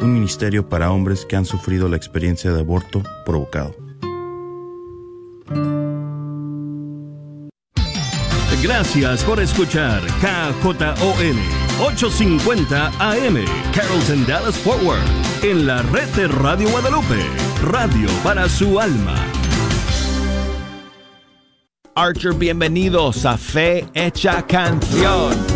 Un ministerio para hombres que han sufrido la experiencia de aborto provocado. Gracias por escuchar KJON 850 AM Carrollton Dallas Forward en la red de Radio Guadalupe, radio para su alma. Archer, bienvenidos a Fe Hecha Canción.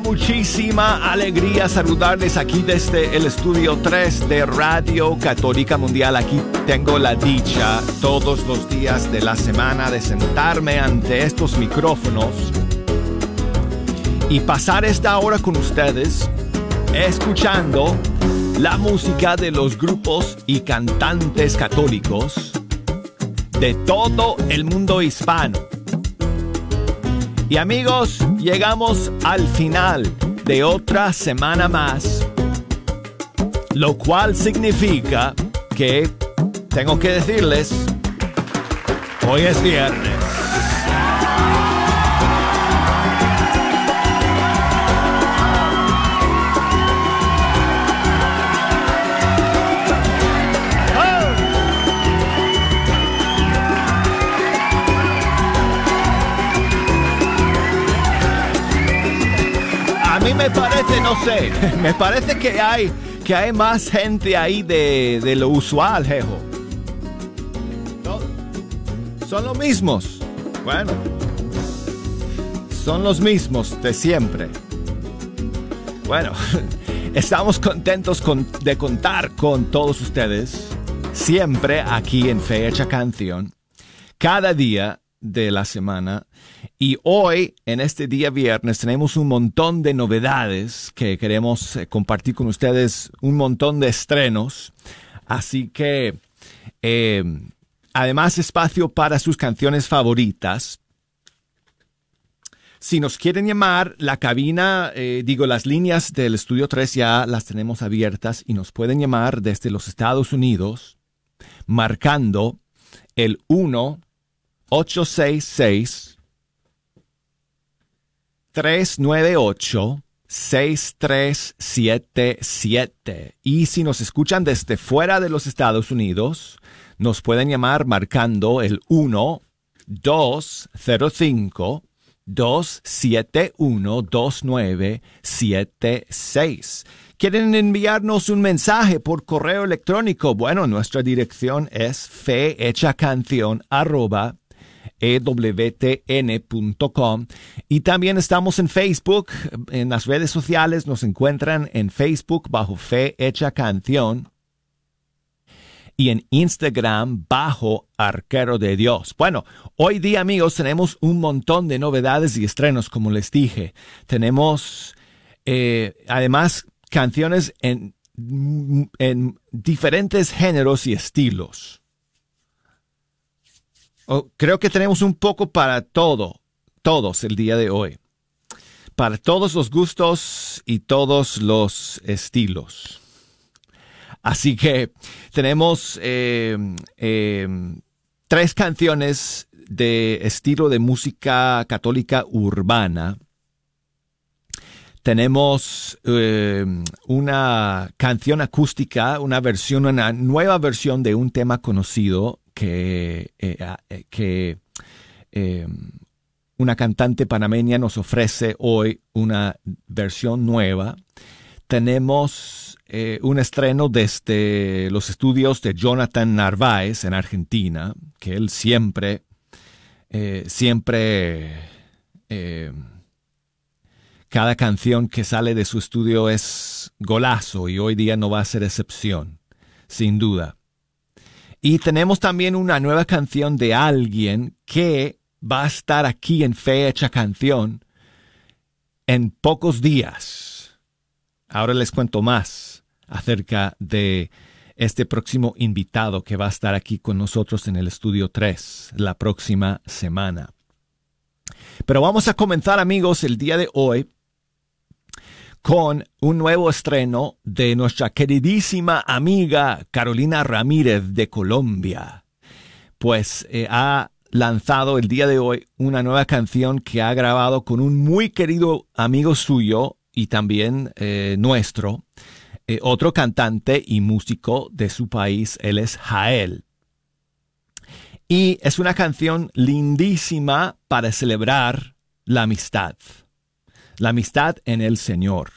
Muchísima alegría saludarles aquí desde el estudio 3 de Radio Católica Mundial. Aquí tengo la dicha todos los días de la semana de sentarme ante estos micrófonos y pasar esta hora con ustedes escuchando la música de los grupos y cantantes católicos de todo el mundo hispano y amigos, llegamos al final de otra semana más, lo cual significa que tengo que decirles, hoy es viernes. Me parece, no sé, me parece que hay, que hay más gente ahí de, lo usual, jejo. son los mismos. Bueno, son los mismos de siempre. Bueno, estamos contentos de contar con todos ustedes, siempre aquí en Fecha Canción, cada día de la semana y hoy, en este día viernes, tenemos un montón de novedades que queremos eh, compartir con ustedes, un montón de estrenos. Así que, eh, además, espacio para sus canciones favoritas. Si nos quieren llamar, la cabina, eh, digo, las líneas del estudio 3 ya las tenemos abiertas y nos pueden llamar desde los Estados Unidos marcando el 1 866 398-6377. Y si nos escuchan desde fuera de los Estados Unidos, nos pueden llamar marcando el 1-205. 271-2976. ¿Quieren enviarnos un mensaje por correo electrónico? Bueno, nuestra dirección es fehechacanción arroba ewtn.com. Y también estamos en Facebook, en las redes sociales nos encuentran en Facebook bajo Fe Hecha Canción y en Instagram bajo Arquero de Dios. Bueno, hoy día amigos tenemos un montón de novedades y estrenos, como les dije. Tenemos eh, además canciones en, en diferentes géneros y estilos. Oh, creo que tenemos un poco para todo, todos el día de hoy. Para todos los gustos y todos los estilos. Así que tenemos eh, eh, tres canciones de estilo de música católica urbana. Tenemos eh, una canción acústica, una versión, una nueva versión de un tema conocido que, eh, eh, que em, una cantante panameña nos ofrece hoy una versión nueva. Tenemos eh, un estreno desde los estudios de Jonathan Narváez en Argentina, que él siempre, siempre, cada canción que sale de su estudio es golazo y hoy día no va a ser excepción, sin duda. Y tenemos también una nueva canción de alguien que va a estar aquí en Fecha Canción en pocos días. Ahora les cuento más acerca de este próximo invitado que va a estar aquí con nosotros en el estudio 3 la próxima semana. Pero vamos a comenzar amigos el día de hoy con un nuevo estreno de nuestra queridísima amiga Carolina Ramírez de Colombia. Pues eh, ha lanzado el día de hoy una nueva canción que ha grabado con un muy querido amigo suyo y también eh, nuestro, eh, otro cantante y músico de su país, él es Jael. Y es una canción lindísima para celebrar la amistad la amistad en el Señor.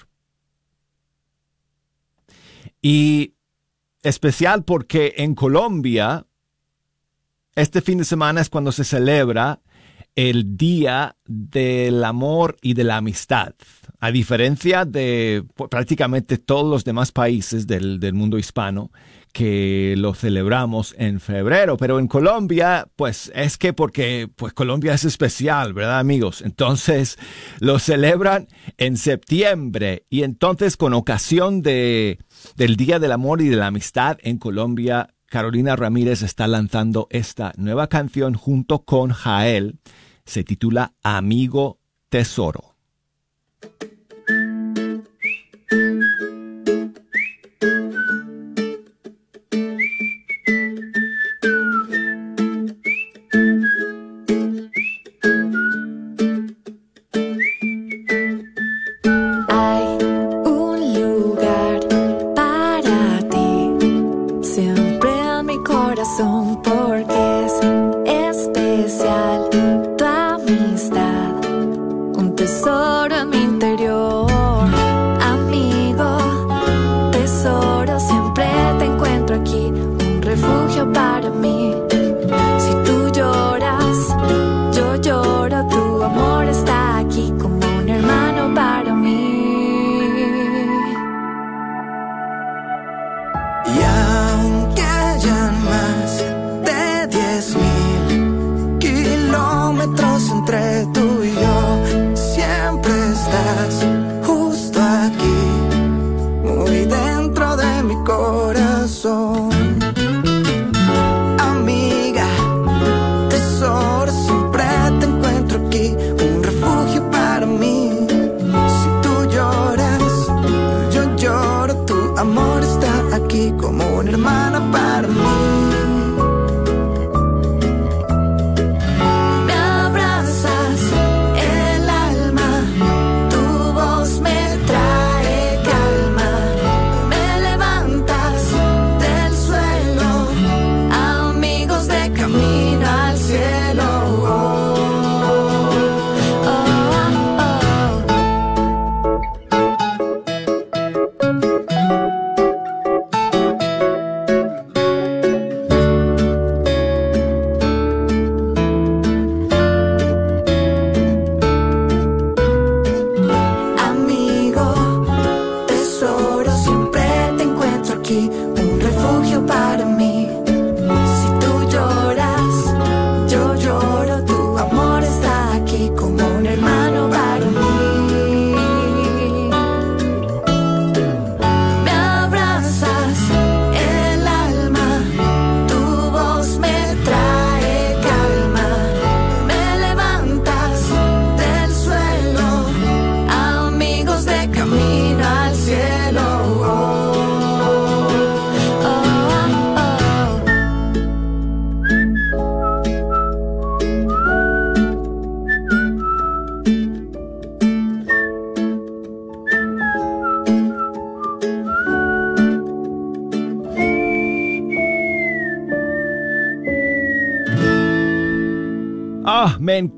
Y especial porque en Colombia, este fin de semana es cuando se celebra el Día del Amor y de la Amistad. A diferencia de prácticamente todos los demás países del, del mundo hispano, que lo celebramos en febrero, pero en Colombia, pues es que porque pues Colombia es especial, ¿verdad, amigos? Entonces lo celebran en septiembre y entonces con ocasión de del Día del Amor y de la Amistad en Colombia, Carolina Ramírez está lanzando esta nueva canción junto con Jael. Se titula Amigo Tesoro.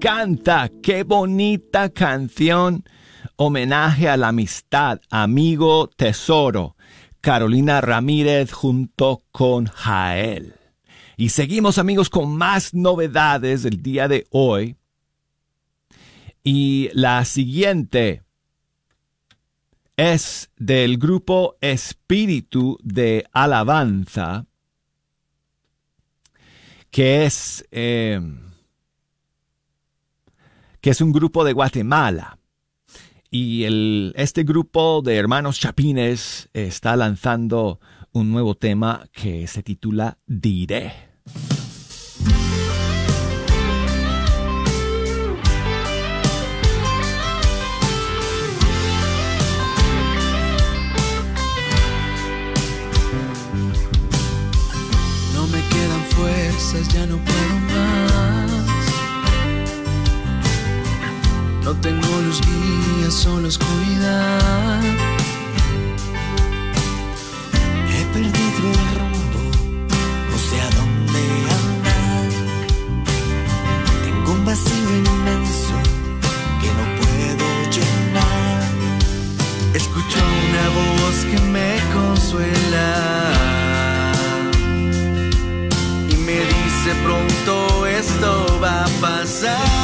Encanta, qué bonita canción. Homenaje a la amistad, amigo tesoro. Carolina Ramírez junto con Jael. Y seguimos amigos con más novedades del día de hoy. Y la siguiente es del grupo Espíritu de Alabanza, que es... Eh, que es un grupo de Guatemala. Y el, este grupo de hermanos chapines está lanzando un nuevo tema que se titula Diré. No me quedan fuerzas, ya no puedo No tengo los guías, solo oscuridad. He perdido el rumbo, no sé a dónde andar. Tengo un vacío inmenso que no puedo llenar. Escucho una voz que me consuela y me dice pronto esto va a pasar.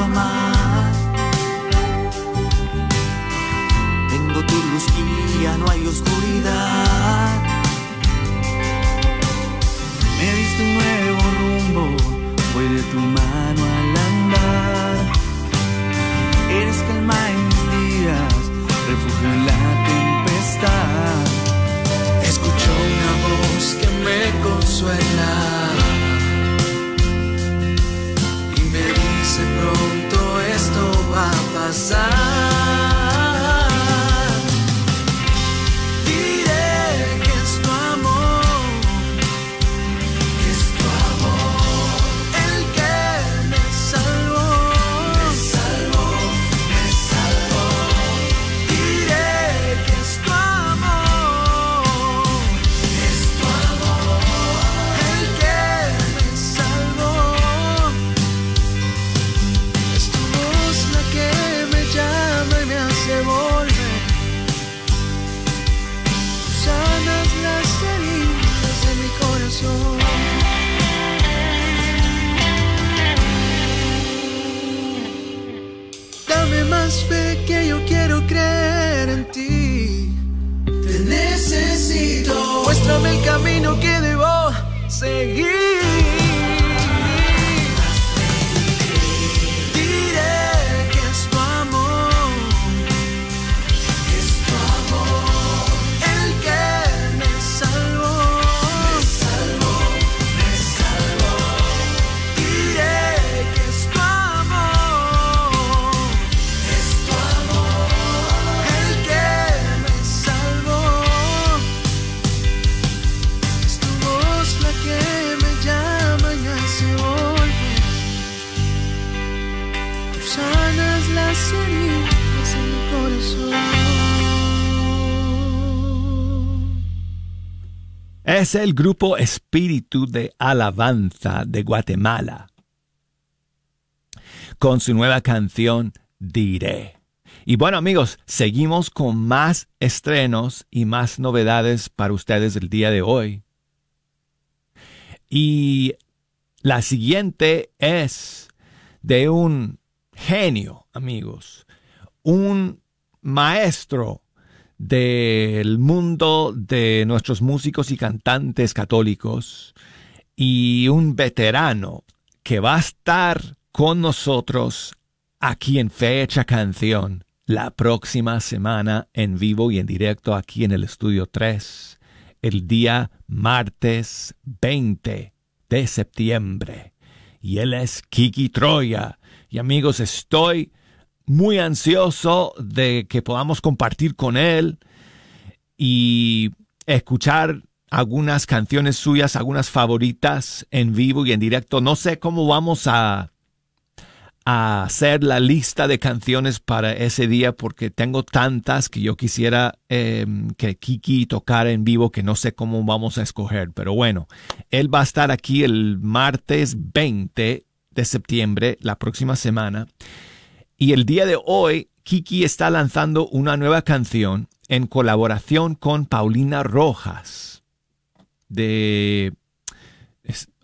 Amar. Tengo tu luz guía, no hay oscuridad. Me diste un nuevo rumbo, voy de tu mano al andar. Eres calma en mis días, refugio en la tempestad. Escucho una voz que me Es el grupo Espíritu de Alabanza de Guatemala. Con su nueva canción Diré. Y bueno amigos, seguimos con más estrenos y más novedades para ustedes el día de hoy. Y la siguiente es de un genio, amigos, un maestro del mundo de nuestros músicos y cantantes católicos y un veterano que va a estar con nosotros aquí en Fecha Canción la próxima semana en vivo y en directo aquí en el estudio 3 el día martes 20 de septiembre. Y él es Kiki Troya. Y amigos, estoy muy ansioso de que podamos compartir con él y escuchar algunas canciones suyas, algunas favoritas en vivo y en directo. No sé cómo vamos a, hacer la lista de canciones para ese día porque tengo tantas que yo quisiera em, que Kiki tocara en vivo que no sé cómo vamos a escoger. Pero bueno, él va a estar aquí el martes 20 de septiembre, la próxima semana. Y el día de hoy, Kiki está lanzando una nueva canción en colaboración con Paulina Rojas, de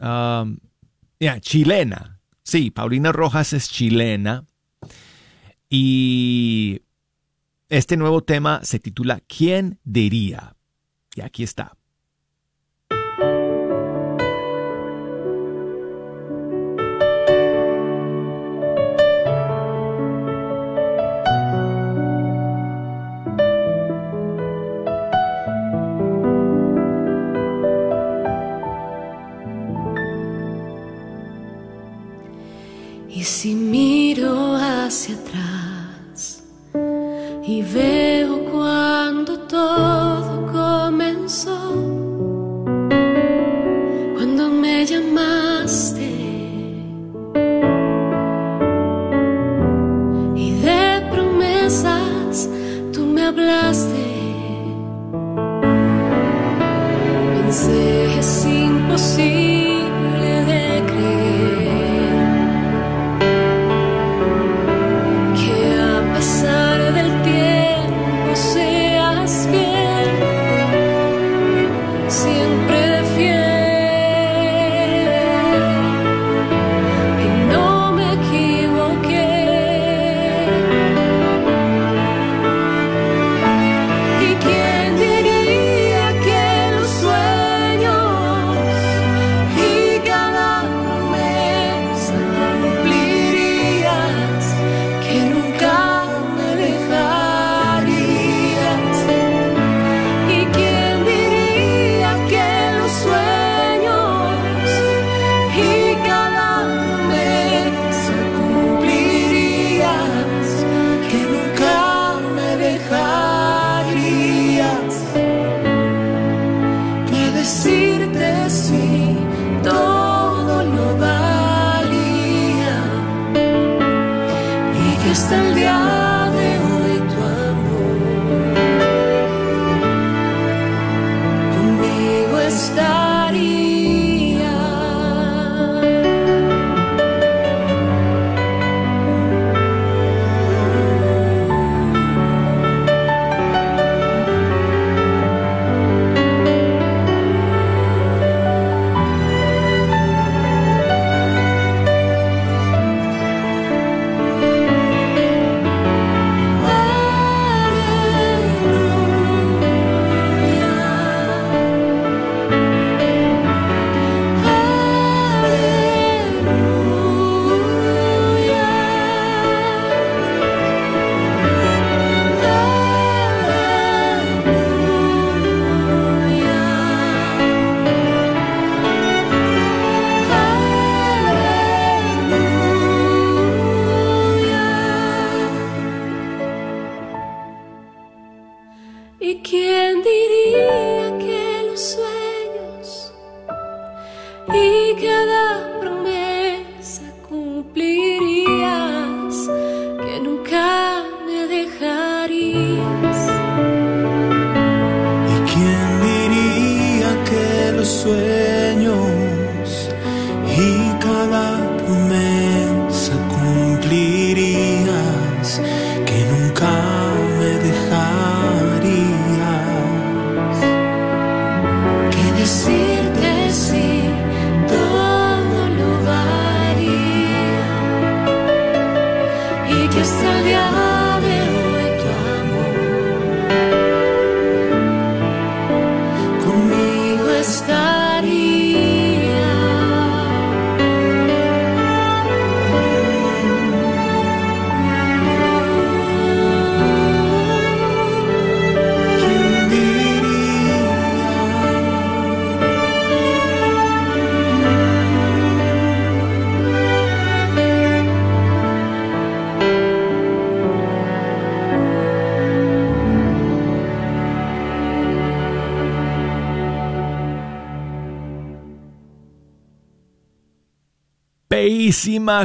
um, chilena, Sí, Paulina Rojas es chilena y este nuevo tema se titula ¿Quién diría? Y aquí está.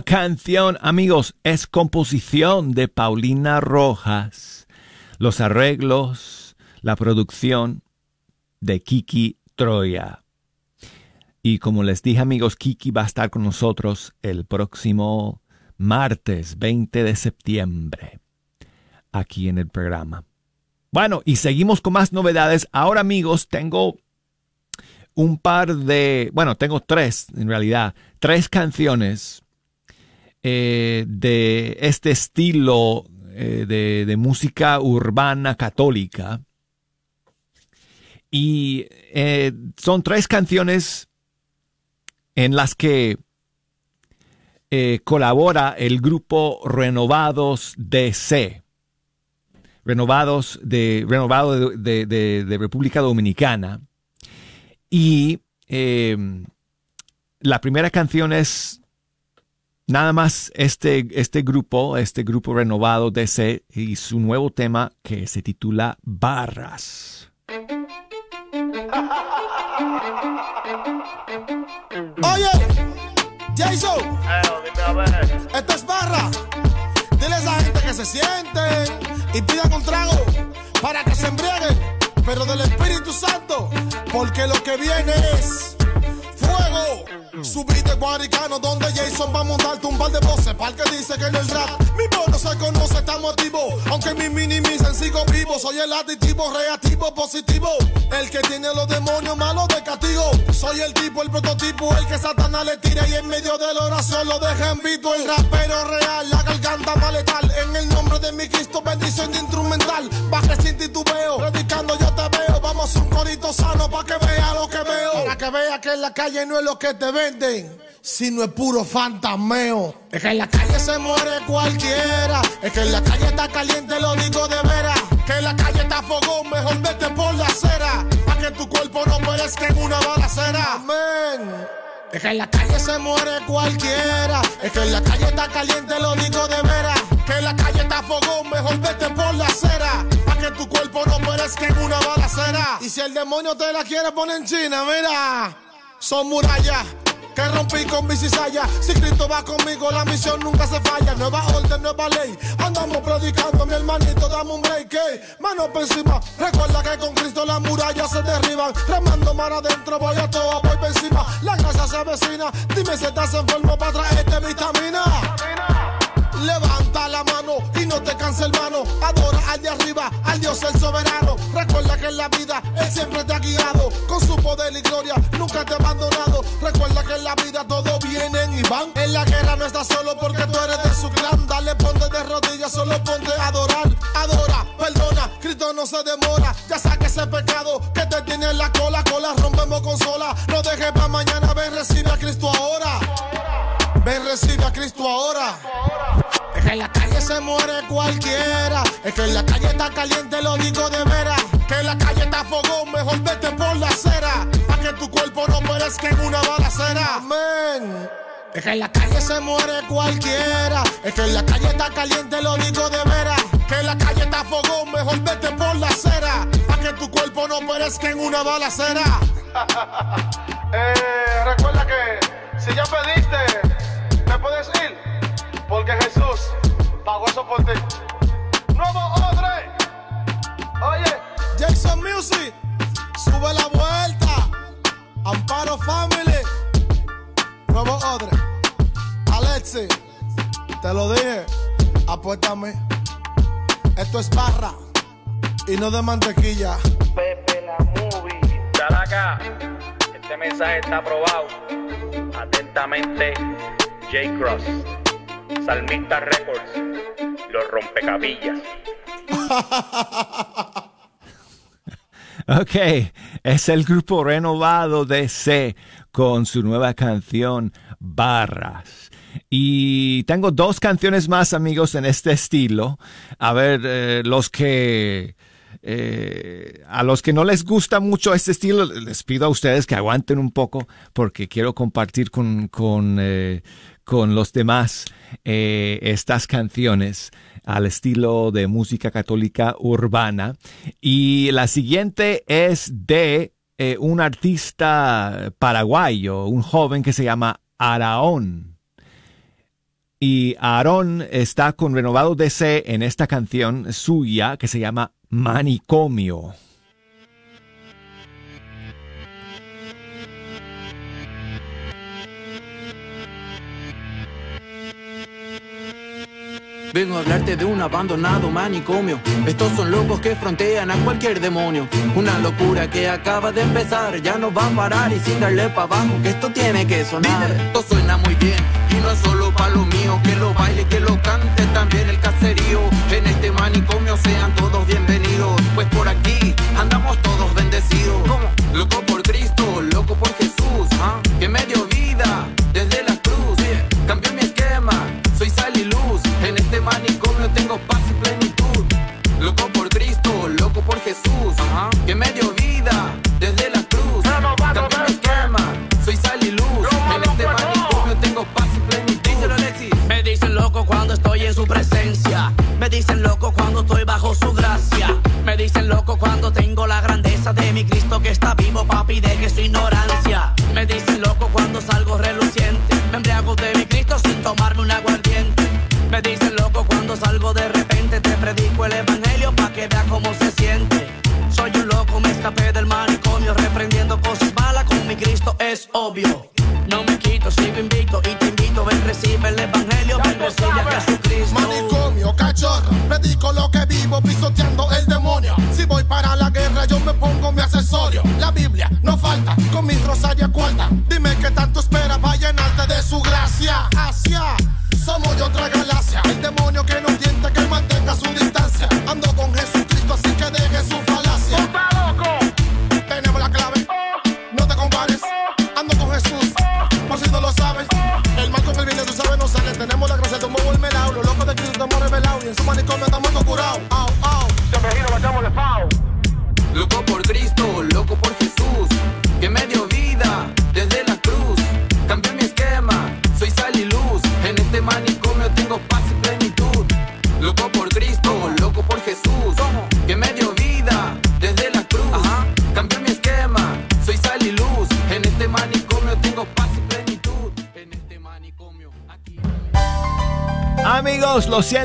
Canción, amigos, es composición de Paulina Rojas. Los arreglos, la producción de Kiki Troya. Y como les dije, amigos, Kiki va a estar con nosotros el próximo martes 20 de septiembre aquí en el programa. Bueno, y seguimos con más novedades. Ahora, amigos, tengo un par de, bueno, tengo tres en realidad, tres canciones eh, de este estilo eh, de, música urbana católica. Y eh, son tres canciones en las que colabora el grupo Renovados DC. Renovados de, renovado de República Dominicana y la primera canción es nada más este, este grupo, este grupo renovado DC y su nuevo tema que se titula Barras. Oye, Jason, esta es barra. Dile a esa gente que se sienten y pidan un trago para que se embriaguen pero del Espíritu Santo, porque lo que viene es fuego. Subí de Guaricano donde Jason va a montarte un par de voces Para que dice que en el rap. Mi voz no se conoce, estamos activos Aunque mi minimicen sigo vivo. Soy el aditivo, reactivo, positivo. El que tiene los demonios malos de castigo. Soy el tipo, el prototipo El que Satanás le tira y en medio de la oración Lo deja en vivo. El rapero real La garganta maletal. En el nombre de mi Cristo, bendición de instrumental. Baje sin titubeo, predicando yo te veo. Vamos un corito sano para que vea lo que veo. Para que vea que en la calle no es lo que te ve si no es puro fantasmeo. Es que en la calle se muere cualquiera. Es que en la calle está caliente, lo digo de veras. Que en la calle está fogón, mejor vete por la acera. para que tu cuerpo no perezca en una balacera. Amén. Es que en la calle se muere cualquiera. Es que en la calle está caliente, lo digo de veras. Que en la calle está fogón, mejor vete por la acera. que tu cuerpo no perezca en una balacera. Y si el demonio te la quiere poner en China, mira, son murallas que rompí con mi cizalla. Si Cristo va conmigo, la misión nunca se falla. Nueva orden, nueva ley. Andamos predicando, mi hermanito, dame un break. Mano por encima. Recuerda que con Cristo las murallas se derriban. Remando mar adentro, voy a todo, voy por encima. La grasa se avecina. Dime si estás enfermo para traerte vitamina. Levanta la mano y no te canse hermano. Adora al de arriba, al Dios el soberano. Recuerda que en la vida Él siempre te ha guiado. Con su poder y gloria nunca te ha En la guerra no estás solo porque tú eres de su clan. Dale, ponte de rodillas, solo ponte a adorar. Adora, perdona, Cristo no se demora. Ya saque ese pecado que te tiene en la cola. Cola rompemos con sola. No dejes para mañana, ven, recibe a Cristo ahora. Ven, recibe a Cristo ahora. Es que en la calle se muere cualquiera. Es que en la calle está caliente, lo digo de veras. Que en la calle está fogón, mejor vete por la acera. Pa' que tu cuerpo no perezca en una balacera. Amén. Es que en la calle se muere cualquiera. Es que en la calle está caliente, lo digo de veras. Que en la calle está fogón, mejor vete por la acera. Pa' que tu cuerpo no perezca en una balacera. eh, recuerda que si ya pediste, me puedes ir porque Jesús pagó eso por ti. Nuevo Odre. Oye, Jason Music, sube la vuelta. Amparo Family. Nuevo Odre. Alexi, te lo dije. Apuéstame. Esto es barra y no de mantequilla. Pepe la movie. Dale acá. Este mensaje está aprobado. Atentamente, J. Cross. Salmista Records, los rompecabillas. ok, es el grupo renovado de C con su nueva canción Barras. Y tengo dos canciones más, amigos, en este estilo. A ver, eh, los que... Eh, a los que no les gusta mucho este estilo, les pido a ustedes que aguanten un poco porque quiero compartir con, con, eh, con los demás estas canciones al estilo de música católica urbana. Y la siguiente es de eh, un artista paraguayo, un joven que se llama Araón. y Aarón está con renovado DC en esta canción suya que se llama Manicomio. Vengo a hablarte de un abandonado manicomio. Estos son locos que frontean a cualquier demonio. Una locura que acaba de empezar, ya no va a parar y sin darle para abajo, que esto tiene que sonar. Esto suena muy bien y no es solo para lo mío, que lo baile, que lo cante también el caserío. En este manicomio sean todos bienvenidos, pues por aquí andamos todos bendecidos. Loco por Cristo, loco por Jesús, ¿ah? que me Jesús, que me dio vida desde la cruz. Cambió mi esquema, soy sal y luz. En este manicomio tengo paz y plenitud. Me dicen loco cuando estoy en su presencia. Me dicen loco cuando estoy bajo su gracia. Me dicen loco cuando tengo la grandeza de mi Cristo que está vivo, papi, deje su ignorancia. Me dicen loco cuando salgo reluciente. Me embriago de mi Cristo sin tomarme un aguardiente. Me dicen loco cuando salgo de repente. Te predico el evangelio pa' que veas cómo se siente. Escapé del manicomio. Reprendiendo cosas malas con mi Cristo es obvio. No me quito, sigo invicto y te invito. Ven, recibe el evangelio, ven, recibe a Jesucristo. Manicomio, cachorro, predico lo que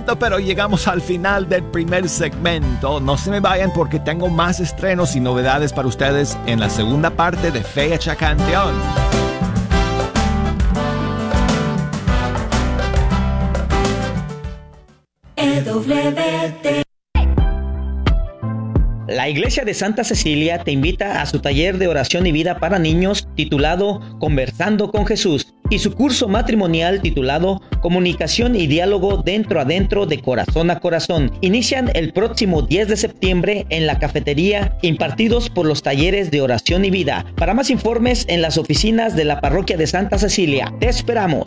Siento, pero llegamos al final del primer segmento. No se me vayan porque tengo más estrenos y novedades para ustedes en la segunda parte de Fecha Canción. EWT. La Iglesia de Santa Cecilia te invita a su taller de oración y vida para niños titulado Conversando con Jesús y su curso matrimonial titulado Comunicación y Diálogo dentro a dentro de corazón a corazón. Inician el próximo 10 de septiembre en la cafetería impartidos por los talleres de oración y vida. Para más informes en las oficinas de la parroquia de Santa Cecilia. Te esperamos.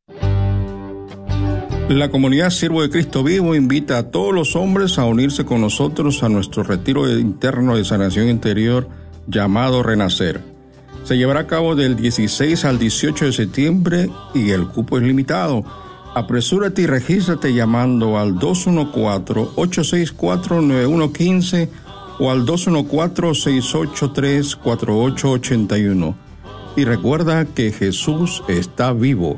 La comunidad Siervo de Cristo Vivo invita a todos los hombres a unirse con nosotros a nuestro retiro interno de sanación interior llamado Renacer. Se llevará a cabo del 16 al 18 de septiembre y el cupo es limitado. Apresúrate y regístrate llamando al 214-864-9115 o al 214-683-4881. Y recuerda que Jesús está vivo.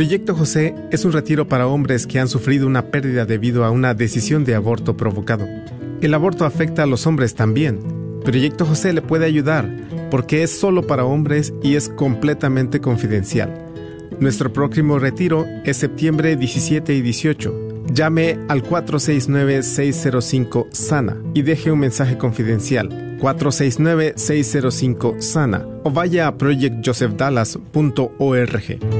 Proyecto José es un retiro para hombres que han sufrido una pérdida debido a una decisión de aborto provocado. El aborto afecta a los hombres también. Proyecto José le puede ayudar porque es solo para hombres y es completamente confidencial. Nuestro próximo retiro es septiembre 17 y 18. Llame al 469-605-SANA y deje un mensaje confidencial. 469-605-SANA o vaya a projectjosephdallas.org.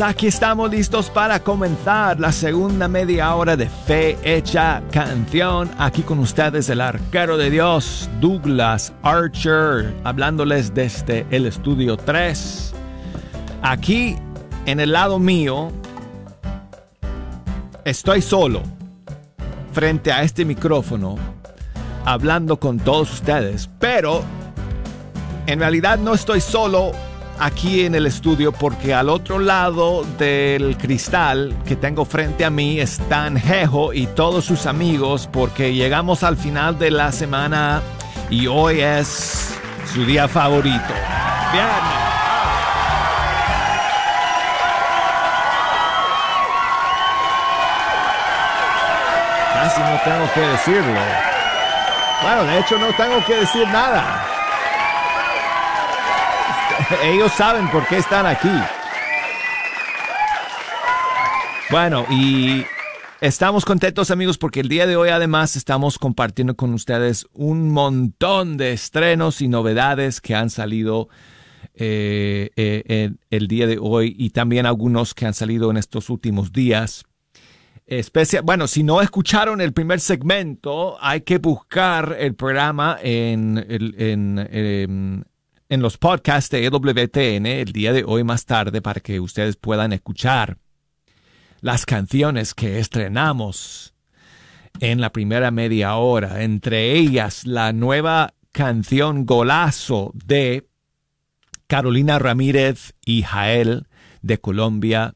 aquí estamos listos para comenzar la segunda media hora de Fe Hecha Canción. Aquí con ustedes el arquero de Dios, Douglas Archer, hablándoles desde el estudio 3. Aquí en el lado mío estoy solo frente a este micrófono hablando con todos ustedes, pero en realidad no estoy solo aquí en el estudio porque al otro lado del cristal que tengo frente a mí están Jejo y todos sus amigos porque llegamos al final de la semana y hoy es su día favorito. Casi no tengo que decirlo. Bueno, de hecho no tengo que decir nada. Ellos saben por qué están aquí. Bueno, y estamos contentos amigos porque el día de hoy además estamos compartiendo con ustedes un montón de estrenos y novedades que han salido eh, eh, el día de hoy y también algunos que han salido en estos últimos días. Bueno, si no escucharon el primer segmento, hay que buscar el programa en, en, en, en los podcasts de EWTN el día de hoy más tarde para que ustedes puedan escuchar las canciones que estrenamos en la primera media hora, entre ellas la nueva canción Golazo de Carolina Ramírez y Jael de Colombia,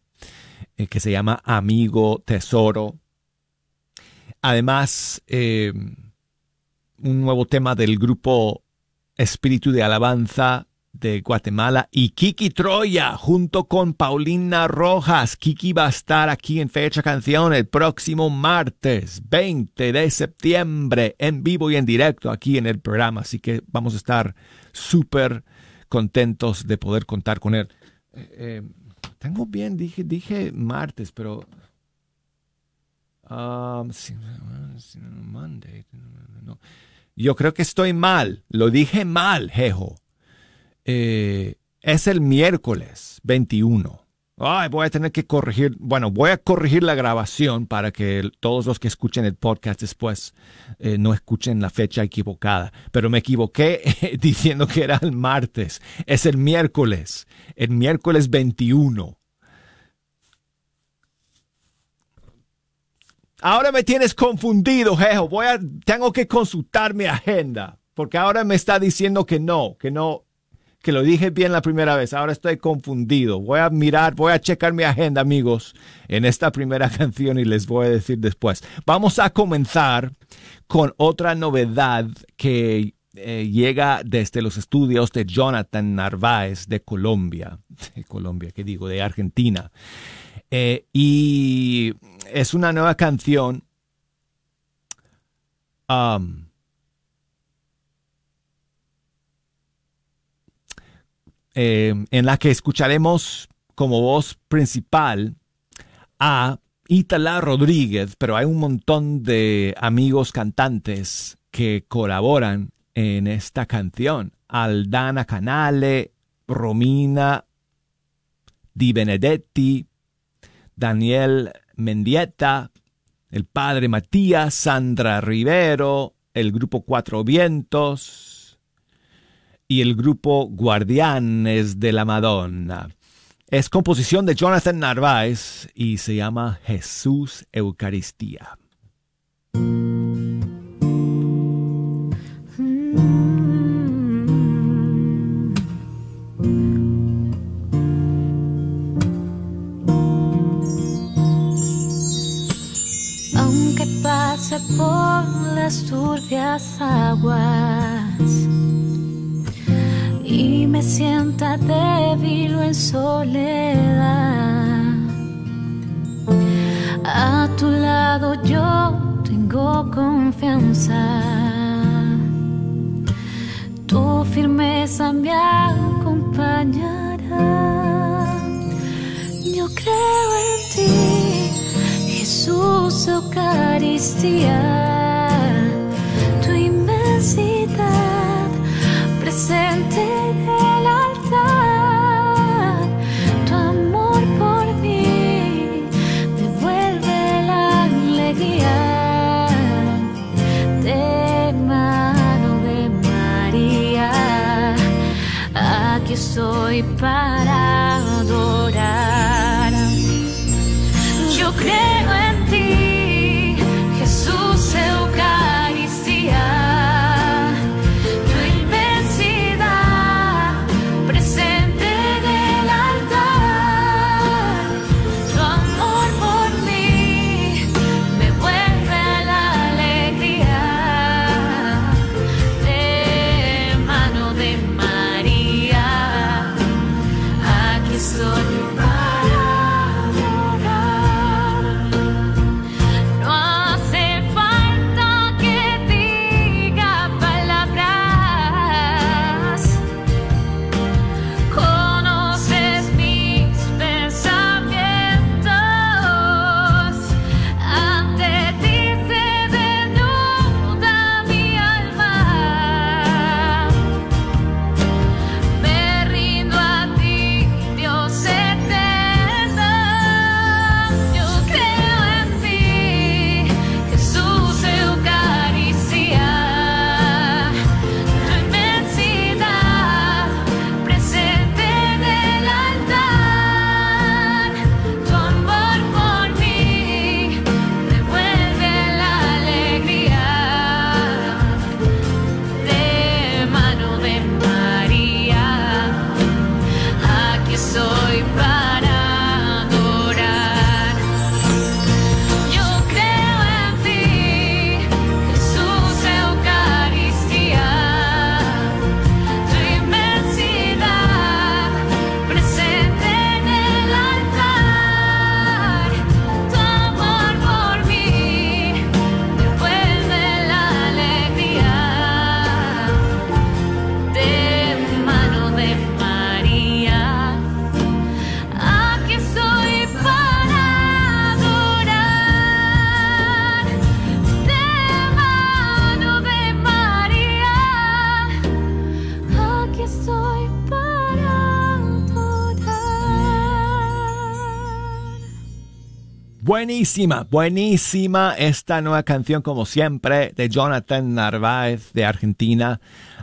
eh, que se llama Amigo Tesoro. Además, eh, un nuevo tema del grupo Espíritu de Alabanza de Guatemala y Kiki Troya junto con Paulina Rojas. Kiki va a estar aquí en Fecha Canción el próximo martes 20 de septiembre en vivo y en directo aquí en el programa. Así que vamos a estar súper contentos de poder contar con él. Eh, eh, tengo bien, dije, dije martes, pero... Um, Monday. Yo creo que estoy mal. Lo dije mal, Jejo. Eh, es el miércoles 21. Ay, voy a tener que corregir. Bueno, voy a corregir la grabación para que todos los que escuchen el podcast después eh, no escuchen la fecha equivocada. Pero me equivoqué diciendo que era el martes. Es el miércoles. El miércoles 21. Ahora me tienes confundido, Jejo. Voy a, tengo que consultar mi agenda, porque ahora me está diciendo que no, que no, que lo dije bien la primera vez. Ahora estoy confundido. Voy a mirar, voy a checar mi agenda, amigos, en esta primera canción y les voy a decir después. Vamos a comenzar con otra novedad que eh, llega desde los estudios de Jonathan Narváez de Colombia, de Colombia, ¿qué digo? De Argentina. Eh, y es una nueva canción um, eh, en la que escucharemos como voz principal a Itala Rodríguez, pero hay un montón de amigos cantantes que colaboran en esta canción. Aldana Canale, Romina Di Benedetti, Daniel Mendieta, el padre Matías, Sandra Rivero, el grupo Cuatro Vientos y el grupo Guardianes de la Madonna. Es composición de Jonathan Narváez y se llama Jesús Eucaristía. Mm. Las turbias aguas y me sienta débil en soledad. A tu lado yo tengo confianza. Tu firmeza me acompañará. Yo creo en ti, Jesús Eucaristía. Tu inmensidad presente en el altar. Tu amor por mí devuelve la alegría de mano de María. Aquí estoy para Buenísima, buenísima esta nueva canción como siempre de Jonathan Narváez de Argentina.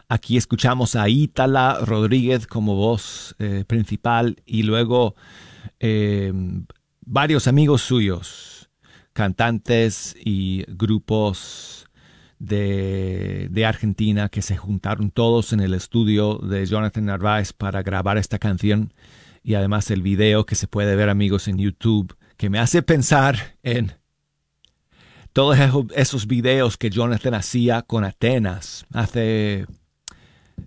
Aquí escuchamos a Ítala Rodríguez como voz eh, principal y luego eh, varios amigos suyos, cantantes y grupos de, de Argentina que se juntaron todos en el estudio de Jonathan Narváez para grabar esta canción y además el video que se puede ver amigos en YouTube que me hace pensar en todos esos- videos que Jonathan hacía con Atenas hace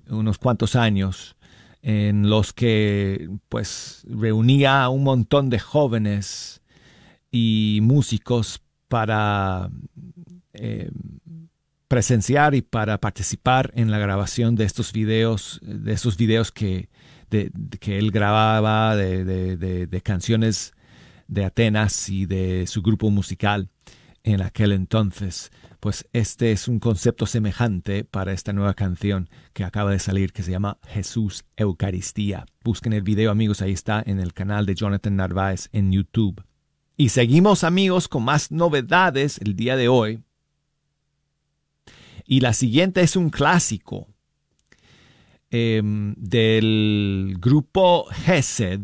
unos cuantos años en los que pues reunía a un montón de jóvenes y músicos para eh, presenciar y para participar en la grabación de estos videos, de esos videos que, de- que él grababa de- de canciones de Atenas y de su grupo musical en aquel entonces. Pues este es un concepto semejante para esta nueva canción que acaba de salir que se llama Jesús Eucaristía. Busquen el video amigos, ahí está en el canal de Jonathan Narváez en YouTube. Y seguimos amigos con más novedades el día de hoy. Y la siguiente es un clásico em, del grupo Gesed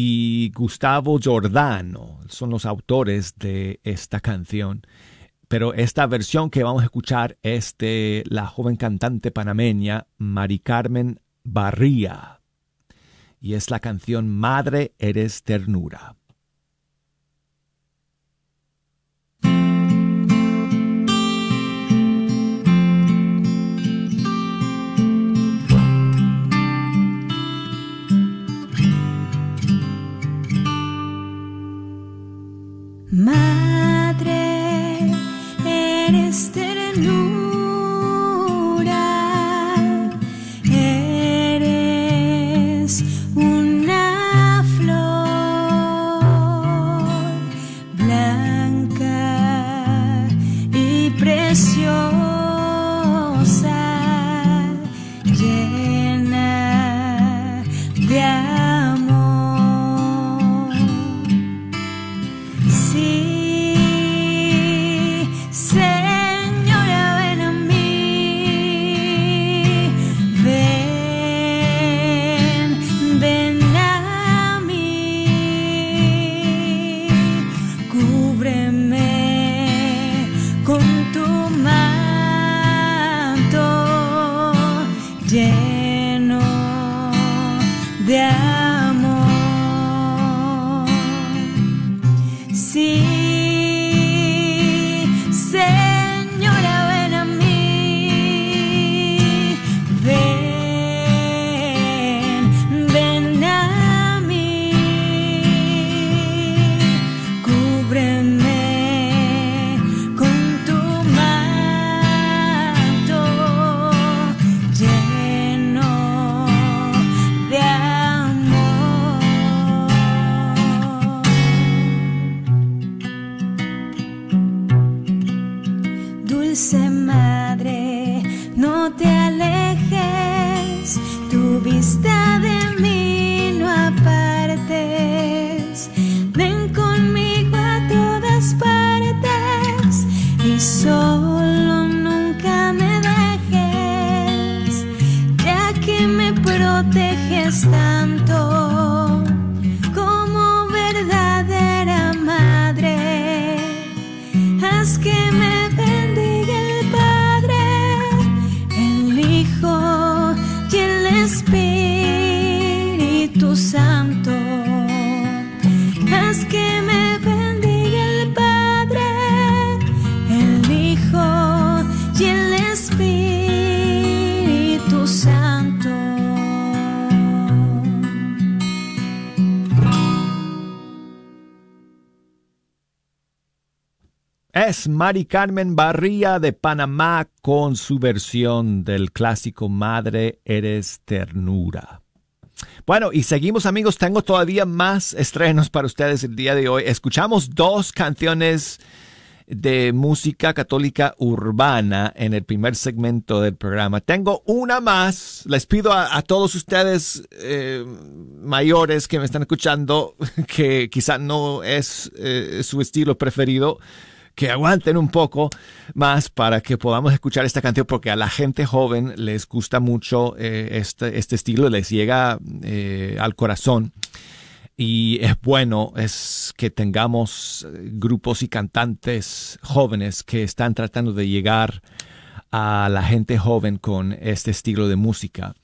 y Gustavo Giordano. Son los autores de esta canción. Pero esta versión que vamos a escuchar es de la joven cantante panameña Mari Carmen Barría. Y es la canción Madre eres ternura. Mari Carmen Barría de Panamá con su versión del clásico Madre Eres Ternura. Bueno, y seguimos amigos, tengo todavía más estrenos para ustedes el día de hoy. Escuchamos dos canciones de música católica urbana en el primer segmento del programa. Tengo una más. Les pido a, todos ustedes eh, mayores que me están escuchando, que quizá no es eh, su estilo preferido, que aguanten un poco más para que podamos escuchar esta canción porque a la gente joven les gusta mucho eh, este, este estilo, les llega eh, al corazón. Y es bueno es que tengamos eh, grupos y cantantes jóvenes que están tratando de llegar a la gente joven con este estilo de música.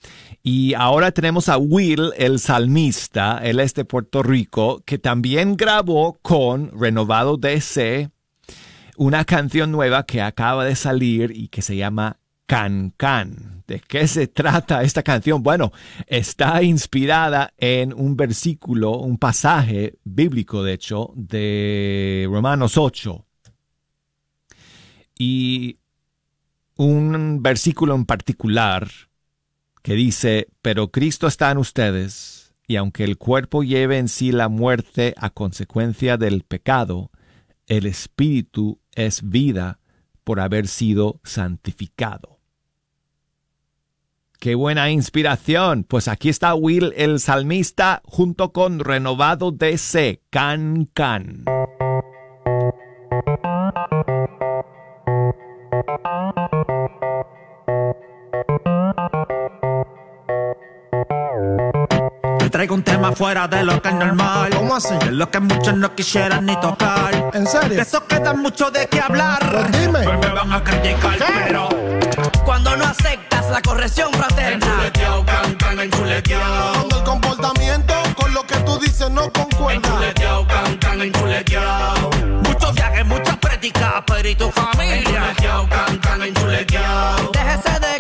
Y ahora tenemos a Will, el salmista, él es de Puerto Rico, que también grabó con Renovado DC una canción nueva que acaba de salir y que se llama Can Can. ¿De qué se trata esta canción? Bueno, está inspirada en un versículo, un pasaje bíblico, de hecho, de Romanos 8. Y un versículo en particular que dice, pero Cristo está en ustedes, y aunque el cuerpo lleve en sí la muerte a consecuencia del pecado, el espíritu es vida por haber sido santificado. Qué buena inspiración. Pues aquí está Will el salmista junto con Renovado DC, Can Can. Traigo un tema fuera de lo que es normal. ¿Cómo así? De lo que muchos no quisieran ni tocar. ¿En serio? De eso queda mucho de qué hablar. Pues dime. Pues me van a criticar, pero. Cuando no aceptas la corrección fraterna. Enchuleteado, can, can, enchuleteado. Cuando el comportamiento con lo que tú dices no concuerda. Enchuleteado, can, can, enchuleteado. Muchos viajes, muchas prédicas, pero ¿y tu familia? Enchuleteado, can, can, enchuleteado. Déjese de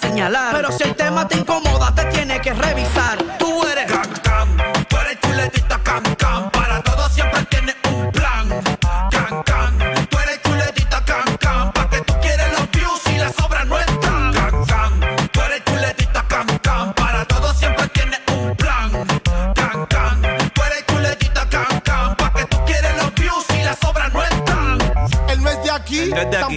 señalar,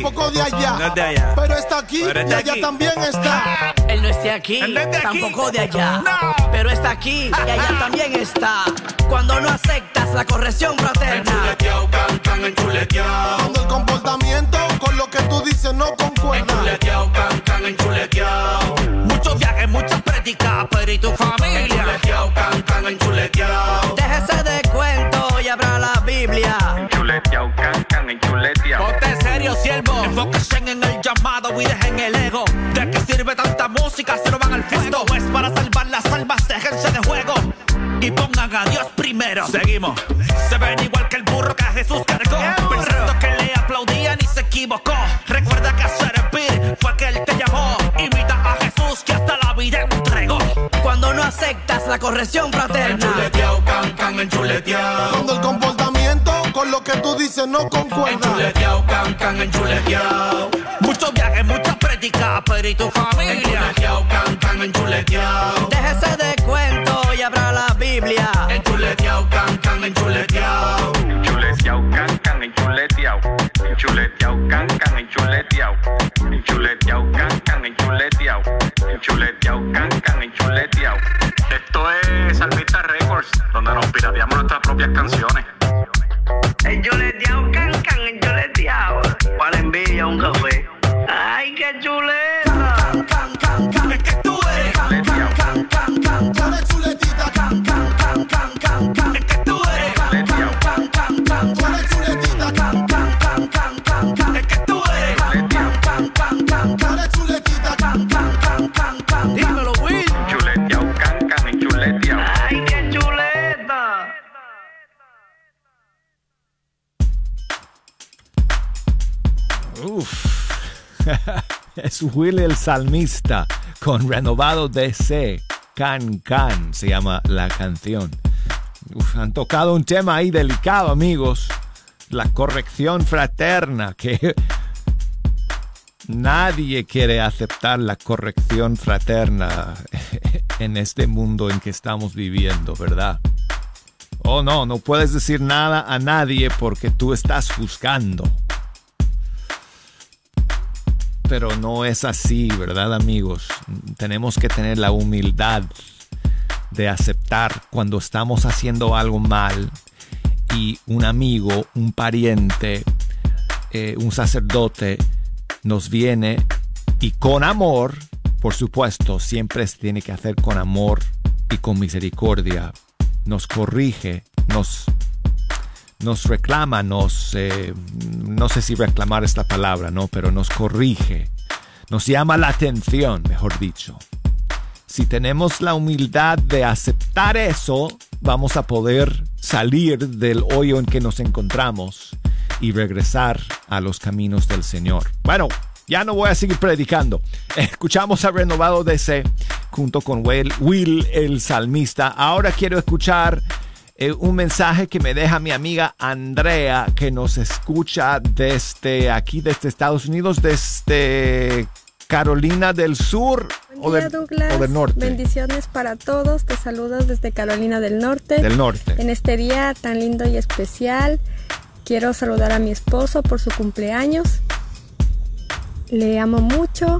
tampoco de allá. No es de allá. Pero está aquí Pero y allá aquí. también está. Él no es de aquí, tampoco de allá. Pero está aquí y allá también está. Cuando no aceptas la corrección fraterna. can, can, enchuleteado. Cuando el comportamiento con lo que tú dices no concuerda. Enchuleteado, can, can, enchuleteado. Muchos viajes, muchas prácticas, pero ¿y tu familia? Enfóquense en el llamado y dejen el ego. ¿De qué sirve tanta música si no van al fuego? Esto es para salvar las almas, déjense de juego. Y pongan a Dios primero. Seguimos. Se ven igual que el burro que a Jesús cargó. Pensando que le aplaudían y se equivocó. Recuerda que a servir fue que él te llamó. Imita a Jesús que hasta la vida entregó. Cuando no aceptas la corrección fraterna. can, can, enchuleteado. Cuando el comportamiento con lo que tú dices no concuerda. Enchuleteado, can, can, enchuleteado. Muchos viajes, muchas prácticas, pero ¿y tu familia? Enchuleteado, can, can, enchuleteado. Déjese de cuento y abra la Biblia. Enchuleteado, can, can, enchuleteado. Enchuleteado, can, can, enchuleteado. Enchuleteado, can, can, enchuleteado. Enchuleteado, can, can, enchuleteado. Enchuleteado, can, can, enchuleteado. Esto es Salmista Records, donde nos pirateamos nuestras propias canciones. Enchuleteado, Ay, qué chuleta. Can, can, can, can. Es que tú eres. Can, can, can, can, can. Tú eres chuletita, Can, can, can, can, can, can. Es que tú eres. Can, can, can, can, can. tú eres chuletita, Can, can, can, can, can, can. Es que tú eres. Can, can, can, can, can, can. eres chuletita. Will el Salmista con Renovado DC. Can Can se llama la canción. Han tocado un tema ahí delicado, amigos. La corrección fraterna, que nadie quiere aceptar la corrección fraterna en este mundo en que estamos viviendo, ¿verdad? Oh, no, no puedes decir nada a nadie porque tú estás juzgando pero no es así, ¿verdad amigos? Tenemos que tener la humildad de aceptar cuando estamos haciendo algo mal y un amigo, un pariente, eh, un sacerdote nos viene y con amor, por supuesto, siempre se tiene que hacer con amor y con misericordia, nos corrige, nos nos reclama, nos, eh, no sé si reclamar esta palabra, ¿no? Pero nos corrige, nos llama la atención, mejor dicho. Si tenemos la humildad de aceptar eso, vamos a poder salir del hoyo en que nos encontramos y regresar a los caminos del Señor. Bueno, ya no voy a seguir predicando. Escuchamos a Renovado DC junto con Will, Will el Salmista. Ahora quiero escuchar eh, un mensaje que me deja mi amiga Andrea, que nos escucha desde aquí, desde Estados Unidos, desde Carolina del Sur o, Buen día, del, Douglas. o del norte. Bendiciones para todos. Te saludos desde Carolina del Norte. Del norte. En este día tan lindo y especial, quiero saludar a mi esposo por su cumpleaños. Le amo mucho.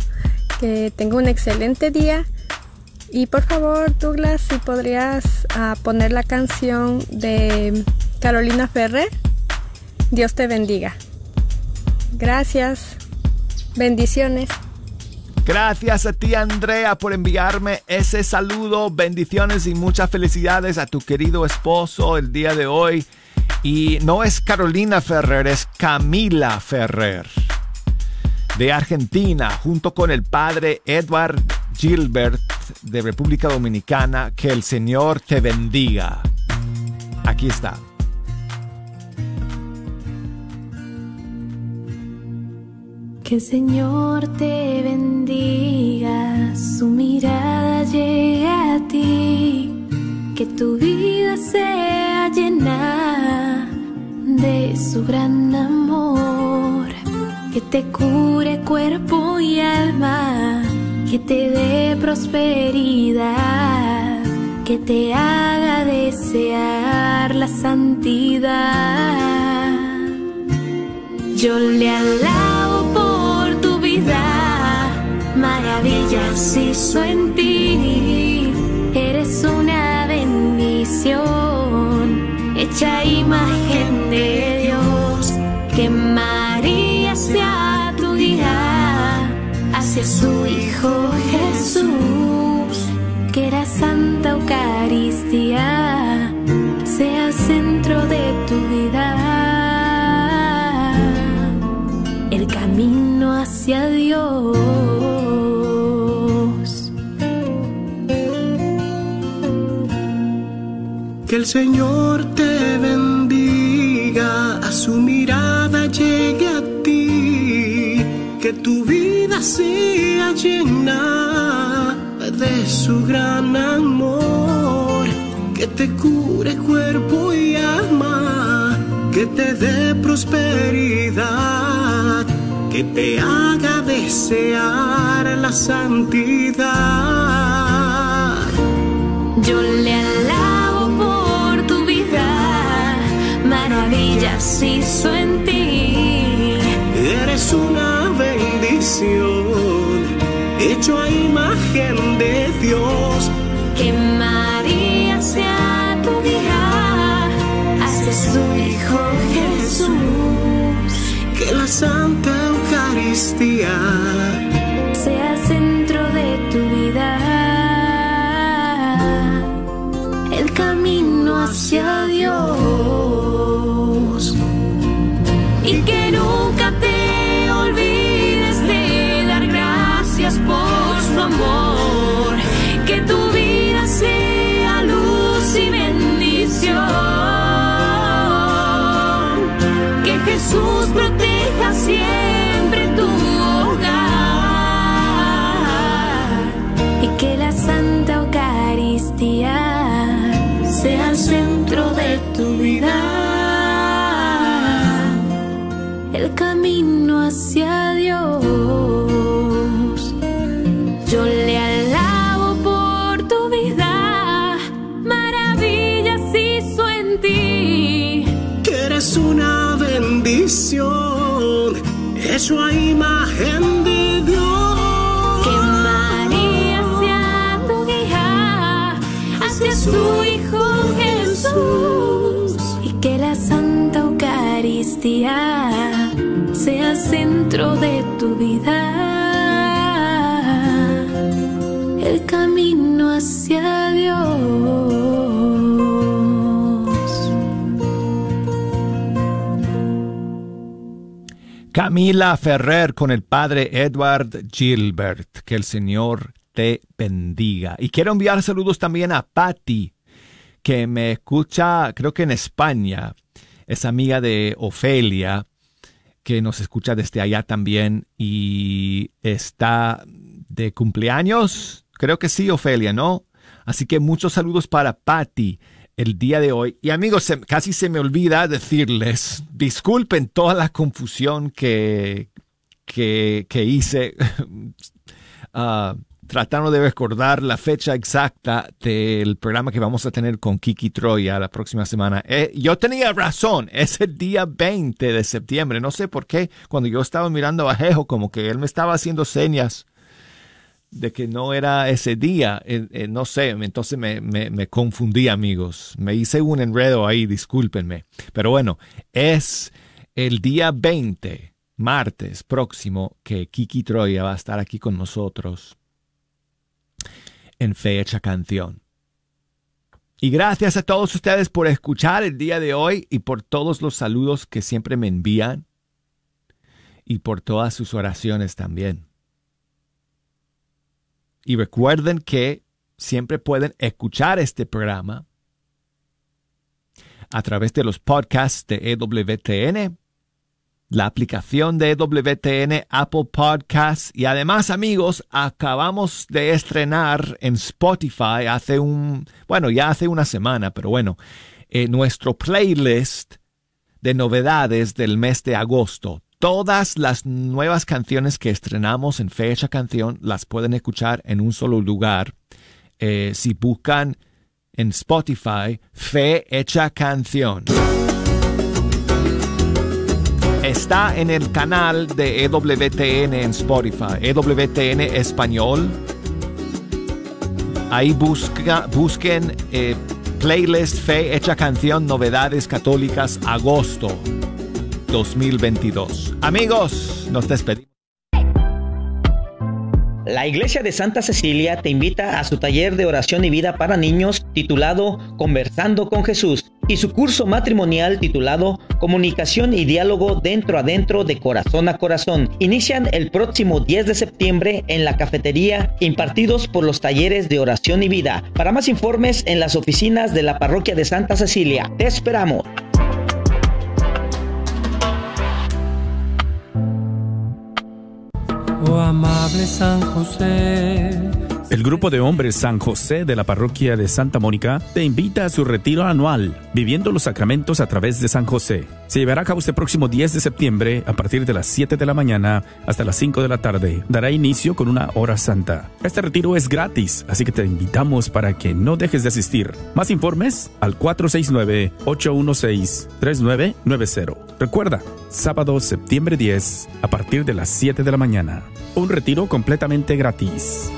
Que tenga un excelente día. Y por favor, Douglas, si podrías ah, poner la canción de Carolina Ferrer. Dios te bendiga. Gracias. Bendiciones. Gracias a ti, Andrea, por enviarme ese saludo. Bendiciones y muchas felicidades a tu querido esposo el día de hoy. Y no es Carolina Ferrer, es Camila Ferrer de Argentina, junto con el padre Edward Gilbert de República Dominicana. Que el Señor te bendiga. Aquí está. Que el Señor te bendiga, su mirada llegue a ti, que tu vida sea llena de su gran amor, que te cure cuerpo y alma, que te dé prosperidad, que te haga desear la santidad. Yo le alabo por tu vida, maravillas hizo en ti. Eres una bendición, hecha imagen de su Hijo Jesús. Que la Santa Eucaristía sea centro de tu vida el camino hacia Dios. Que el Señor te bendiga, a su mirada llegue a ti, que tu vida sea llena de su gran amor, que te cure cuerpo y alma, que te dé prosperidad, que te haga desear la santidad. Yo le alabo por tu vida, maravillas hizo en ti. Eres una hecho a imagen de Dios. Que María sea tu guía hacia su Hijo Jesús. Que la Santa Eucaristía sea centro de tu vida, el camino hacia bendición, hecho imagen de Dios. Que María sea tu guía hacia su Hijo Jesús y que la Santa Eucaristía sea centro de tu vida, el camino hacia Camila Ferrer con el padre Edward Gilbert. Que el Señor te bendiga. Y quiero enviar saludos también a Patty, que me escucha, creo que en España. Es amiga de Ofelia, que nos escucha desde allá también y está de cumpleaños. Creo que sí, Ofelia, ¿no? Así que muchos saludos para Patty el día de hoy. Y amigos, casi se me olvida decirles, disculpen toda la confusión que, que, hice ah, tratando de recordar la fecha exacta del programa que vamos a tener con Kiki Troya la próxima semana. Eh, yo tenía razón, es el día 20 de septiembre. No sé por qué, cuando yo estaba mirando a Jejo, como que él me estaba haciendo señas de que no era ese día. Eh, eh, no sé, entonces me, me, me confundí, amigos. Me hice un enredo ahí, discúlpenme. Pero bueno, es el día 20, martes próximo, que Kiki Troya va a estar aquí con nosotros en Fecha Canción. Y gracias a todos ustedes por escuchar el día de hoy y por todos los saludos que siempre me envían y por todas sus oraciones también. Y recuerden que siempre pueden escuchar este programa a través de los podcasts de EWTN, la aplicación de EWTN, Apple Podcasts y además amigos, acabamos de estrenar en Spotify hace un, bueno, ya hace una semana, pero bueno, eh, nuestro playlist de novedades del mes de agosto. Todas las nuevas canciones que estrenamos en Fecha Canción las pueden escuchar en un solo lugar. Eh, si buscan en Spotify Fe Hecha Canción. Está en el canal de EWTN en Spotify, EWTN Español. Ahí busca, busquen eh, playlist Fe Hecha Canción Novedades Católicas Agosto 2022. Amigos, nos despedimos. La Iglesia de Santa Cecilia te invita a su taller de oración y vida para niños titulado Conversando con Jesús y su curso matrimonial titulado Comunicación y Diálogo dentro a dentro de corazón a corazón. Inician el próximo 10 de septiembre en la cafetería impartidos por los talleres de oración y vida. Para más informes en las oficinas de la parroquia de Santa Cecilia. Te esperamos. Amable San José. El grupo de hombres San José de la parroquia de Santa Mónica te invita a su retiro anual, viviendo los sacramentos a través de San José. Se llevará a cabo este próximo 10 de septiembre a partir de las 7 de la mañana hasta las 5 de la tarde. Dará inicio con una hora santa. Este retiro es gratis, así que te invitamos para que no dejes de asistir. Más informes al 469-816-3990. Recuerda, sábado septiembre 10 a partir de las 7 de la mañana. Un retiro completamente gratis.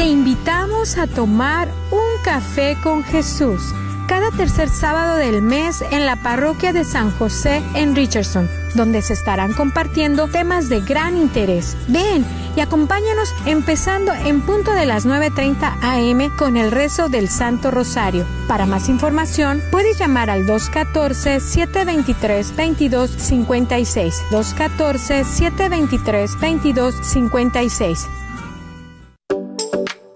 Te invitamos a tomar un café con Jesús cada tercer sábado del mes en la parroquia de San José en Richardson, donde se estarán compartiendo temas de gran interés. Ven y acompáñanos empezando en punto de las 9.30 am con el rezo del Santo Rosario. Para más información, puedes llamar al 214-723-2256. 214-723-2256.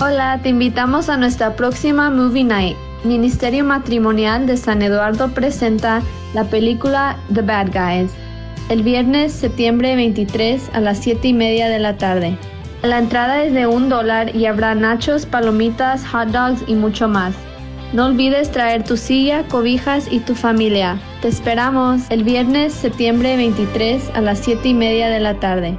Hola, te invitamos a nuestra próxima Movie Night. Ministerio Matrimonial de San Eduardo presenta la película The Bad Guys el viernes septiembre 23 a las 7 y media de la tarde. La entrada es de un dólar y habrá nachos, palomitas, hot dogs y mucho más. No olvides traer tu silla, cobijas y tu familia. Te esperamos el viernes septiembre 23 a las 7 y media de la tarde.